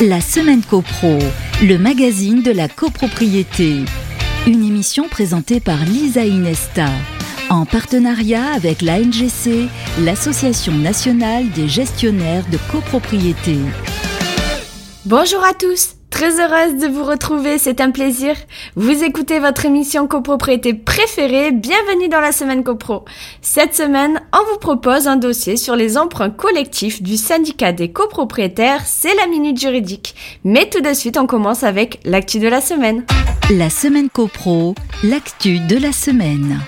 La Semaine CoPro, le magazine de la copropriété. Une émission présentée par Lisa Inesta, en partenariat avec l'ANGC, l'Association nationale des gestionnaires de copropriété. Bonjour à tous Très heureuse de vous retrouver, c'est un plaisir. Vous écoutez votre émission copropriété préférée, bienvenue dans la semaine copro. Cette semaine, on vous propose un dossier sur les emprunts collectifs du syndicat des copropriétaires, c'est la minute juridique. Mais tout de suite, on commence avec l'actu de la semaine. La semaine copro, l'actu de la semaine.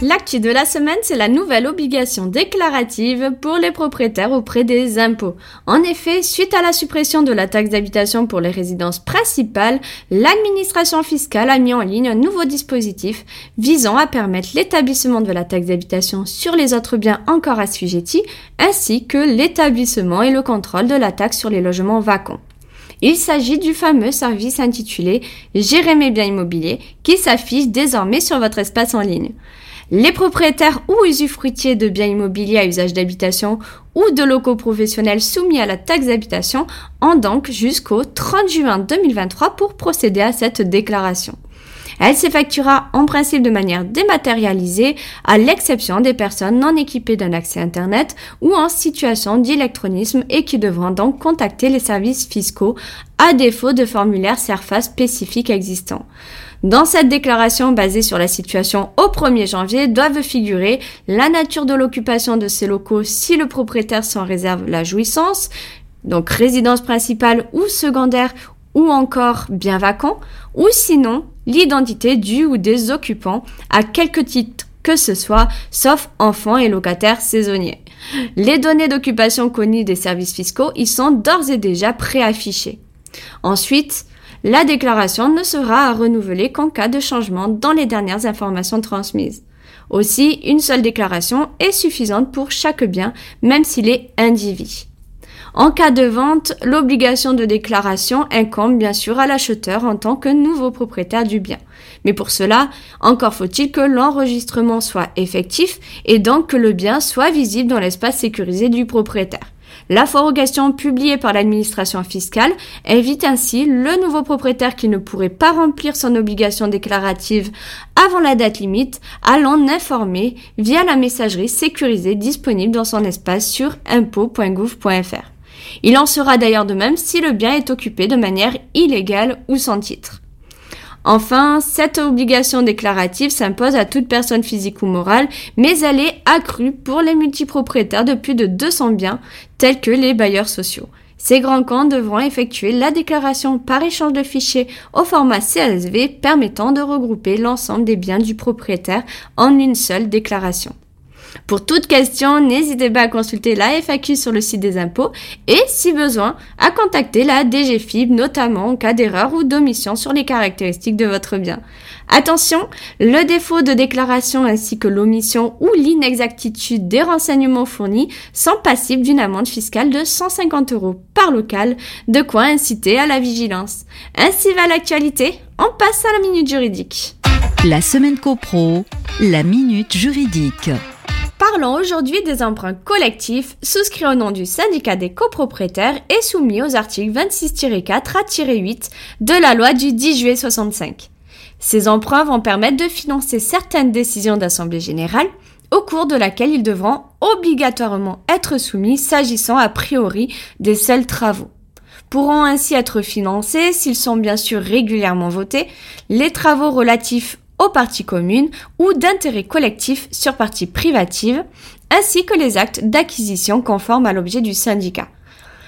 L'actu de la semaine, c'est la nouvelle obligation déclarative pour les propriétaires auprès des impôts. En effet, suite à la suppression de la taxe d'habitation pour les résidences principales, l'administration fiscale a mis en ligne un nouveau dispositif visant à permettre l'établissement de la taxe d'habitation sur les autres biens encore assujettis, ainsi que l'établissement et le contrôle de la taxe sur les logements vacants. Il s'agit du fameux service intitulé Gérer mes biens immobiliers qui s'affiche désormais sur votre espace en ligne. Les propriétaires ou usufruitiers de biens immobiliers à usage d'habitation ou de locaux professionnels soumis à la taxe d'habitation ont donc jusqu'au 30 juin 2023 pour procéder à cette déclaration. Elle s'effectuera en principe de manière dématérialisée, à l'exception des personnes non équipées d'un accès Internet ou en situation d'électronisme et qui devront donc contacter les services fiscaux à défaut de formulaires SERFA spécifiques existants. Dans cette déclaration basée sur la situation au 1er janvier doivent figurer la nature de l'occupation de ces locaux si le propriétaire s'en réserve la jouissance, donc résidence principale ou secondaire ou encore bien vacant, ou sinon l'identité du ou des occupants à quelque titre que ce soit, sauf enfants et locataires saisonniers. Les données d'occupation connues des services fiscaux y sont d'ores et déjà préaffichées. Ensuite, la déclaration ne sera à renouveler qu'en cas de changement dans les dernières informations transmises. Aussi, une seule déclaration est suffisante pour chaque bien, même s'il est indivis. En cas de vente, l'obligation de déclaration incombe bien sûr à l'acheteur en tant que nouveau propriétaire du bien. Mais pour cela, encore faut-il que l'enregistrement soit effectif et donc que le bien soit visible dans l'espace sécurisé du propriétaire. La forogation publiée par l'administration fiscale évite ainsi le nouveau propriétaire qui ne pourrait pas remplir son obligation déclarative avant la date limite à l'en informer via la messagerie sécurisée disponible dans son espace sur impôt.gouv.fr. Il en sera d'ailleurs de même si le bien est occupé de manière illégale ou sans titre. Enfin, cette obligation déclarative s'impose à toute personne physique ou morale, mais elle est accrue pour les multipropriétaires de plus de 200 biens, tels que les bailleurs sociaux. Ces grands camps devront effectuer la déclaration par échange de fichiers au format CSV permettant de regrouper l'ensemble des biens du propriétaire en une seule déclaration. Pour toute question, n'hésitez pas à consulter la FAQ sur le site des impôts et, si besoin, à contacter la DGFIB, notamment en cas d'erreur ou d'omission sur les caractéristiques de votre bien. Attention, le défaut de déclaration ainsi que l'omission ou l'inexactitude des renseignements fournis sont passibles d'une amende fiscale de 150 euros par local, de quoi inciter à la vigilance. Ainsi va l'actualité, on passe à la minute juridique. La semaine copro, la minute juridique. Parlons aujourd'hui des emprunts collectifs souscrits au nom du syndicat des copropriétaires et soumis aux articles 26-4 à 8 de la loi du 10 juillet 65. Ces emprunts vont permettre de financer certaines décisions d'Assemblée générale au cours de laquelle ils devront obligatoirement être soumis s'agissant a priori des seuls travaux. Pourront ainsi être financés, s'ils sont bien sûr régulièrement votés, les travaux relatifs aux parties communes ou d'intérêt collectif sur parties privatives, ainsi que les actes d'acquisition conformes à l'objet du syndicat.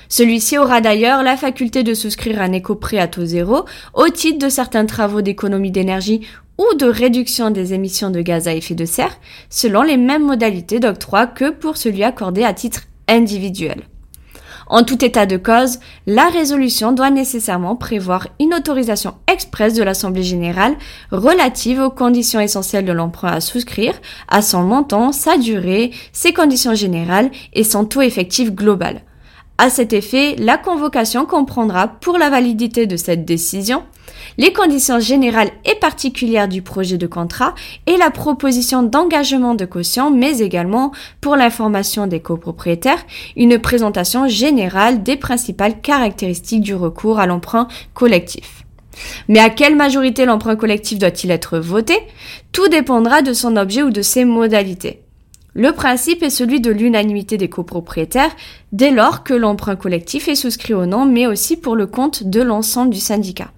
Celui-ci aura d'ailleurs la faculté de souscrire un éco-prêt à taux zéro au titre de certains travaux d'économie d'énergie ou de réduction des émissions de gaz à effet de serre, selon les mêmes modalités d'octroi que pour celui accordé à titre individuel. En tout état de cause, la résolution doit nécessairement prévoir une autorisation expresse de l'Assemblée générale relative aux conditions essentielles de l'emprunt à souscrire, à son montant, sa durée, ses conditions générales et son taux effectif global. À cet effet, la convocation comprendra pour la validité de cette décision les conditions générales et particulières du projet de contrat et la proposition d'engagement de caution, mais également, pour l'information des copropriétaires, une présentation générale des principales caractéristiques du recours à l'emprunt collectif. Mais à quelle majorité l'emprunt collectif doit-il être voté? Tout dépendra de son objet ou de ses modalités. Le principe est celui de l'unanimité des copropriétaires dès lors que l'emprunt collectif est souscrit au nom, mais aussi pour le compte de l'ensemble du syndicat.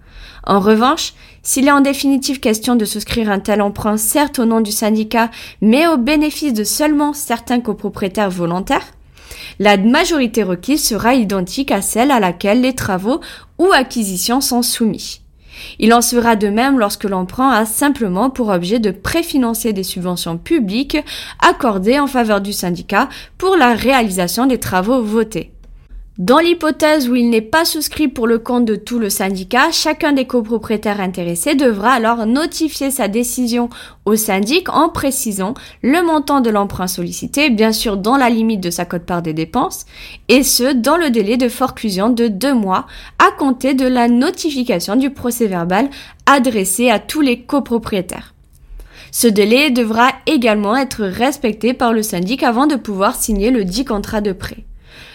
En revanche, s'il est en définitive question de souscrire un tel emprunt, certes au nom du syndicat, mais au bénéfice de seulement certains copropriétaires volontaires, la majorité requise sera identique à celle à laquelle les travaux ou acquisitions sont soumis. Il en sera de même lorsque l'emprunt a simplement pour objet de préfinancer des subventions publiques accordées en faveur du syndicat pour la réalisation des travaux votés. Dans l'hypothèse où il n'est pas souscrit pour le compte de tout le syndicat, chacun des copropriétaires intéressés devra alors notifier sa décision au syndic en précisant le montant de l'emprunt sollicité, bien sûr dans la limite de sa cote-part des dépenses, et ce, dans le délai de forclusion de deux mois à compter de la notification du procès verbal adressé à tous les copropriétaires. Ce délai devra également être respecté par le syndic avant de pouvoir signer le dit contrat de prêt.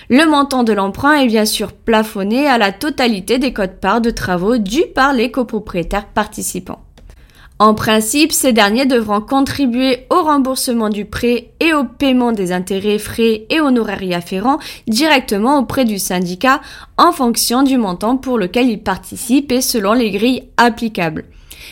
Le montant de l'emprunt est bien sûr plafonné à la totalité des codes-parts de travaux dus par les copropriétaires participants. En principe, ces derniers devront contribuer au remboursement du prêt et au paiement des intérêts, frais et honoraires afférents directement auprès du syndicat en fonction du montant pour lequel ils participent et selon les grilles applicables.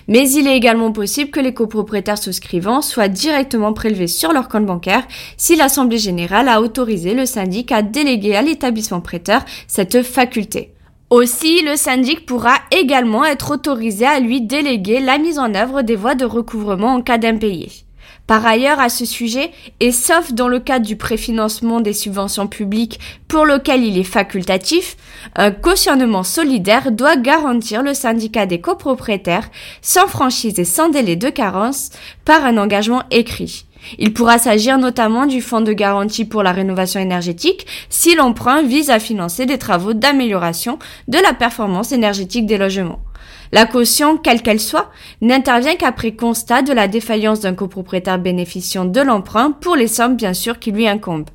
Mais il est également possible que les copropriétaires souscrivants soient directement prélevés sur leur compte bancaire si l'Assemblée générale a autorisé le syndic à déléguer à l'établissement prêteur cette faculté. Aussi, le syndic pourra également être autorisé à lui déléguer la mise en œuvre des voies de recouvrement en cas d'impayé. Par ailleurs, à ce sujet, et sauf dans le cadre du préfinancement des subventions publiques pour lequel il est facultatif, un cautionnement solidaire doit garantir le syndicat des copropriétaires sans franchise et sans délai de carence par un engagement écrit. Il pourra s'agir notamment du fonds de garantie pour la rénovation énergétique si l'emprunt vise à financer des travaux d'amélioration de la performance énergétique des logements. La caution, quelle qu'elle soit, n'intervient qu'après constat de la défaillance d'un copropriétaire bénéficiant de l'emprunt pour les sommes bien sûr qui lui incombent.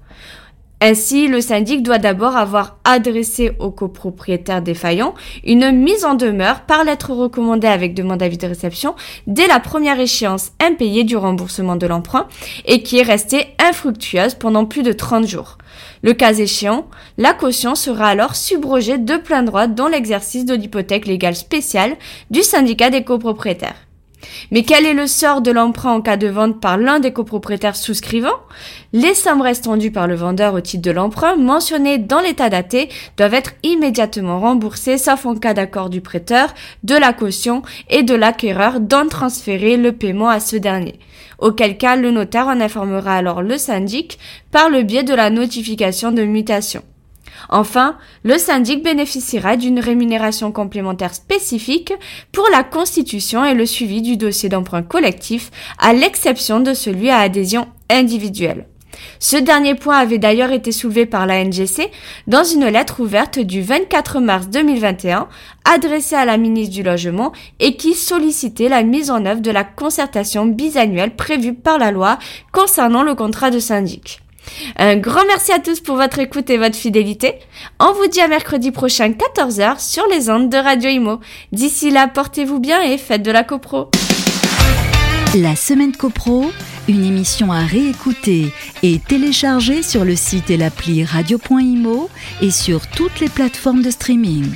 Ainsi, le syndic doit d'abord avoir adressé au copropriétaire défaillant une mise en demeure par lettre recommandée avec demande d'avis de réception dès la première échéance impayée du remboursement de l'emprunt et qui est restée infructueuse pendant plus de 30 jours. Le cas échéant, la caution sera alors subrogée de plein droit dans l'exercice de l'hypothèque légale spéciale du syndicat des copropriétaires. Mais quel est le sort de l'emprunt en cas de vente par l'un des copropriétaires souscrivants? Les sommes restant dues par le vendeur au titre de l'emprunt mentionnées dans l'état daté doivent être immédiatement remboursées sauf en cas d'accord du prêteur, de la caution et de l'acquéreur d'en transférer le paiement à ce dernier. Auquel cas le notaire en informera alors le syndic par le biais de la notification de mutation. Enfin, le syndic bénéficiera d'une rémunération complémentaire spécifique pour la constitution et le suivi du dossier d'emprunt collectif, à l'exception de celui à adhésion individuelle. Ce dernier point avait d'ailleurs été soulevé par la NGC dans une lettre ouverte du 24 mars 2021 adressée à la ministre du Logement et qui sollicitait la mise en œuvre de la concertation bisannuelle prévue par la loi concernant le contrat de syndic. Un grand merci à tous pour votre écoute et votre fidélité. On vous dit à mercredi prochain 14h sur les ondes de Radio Imo. D'ici là, portez-vous bien et faites de la copro. La semaine copro, une émission à réécouter et télécharger sur le site et l'appli radio.imo et sur toutes les plateformes de streaming.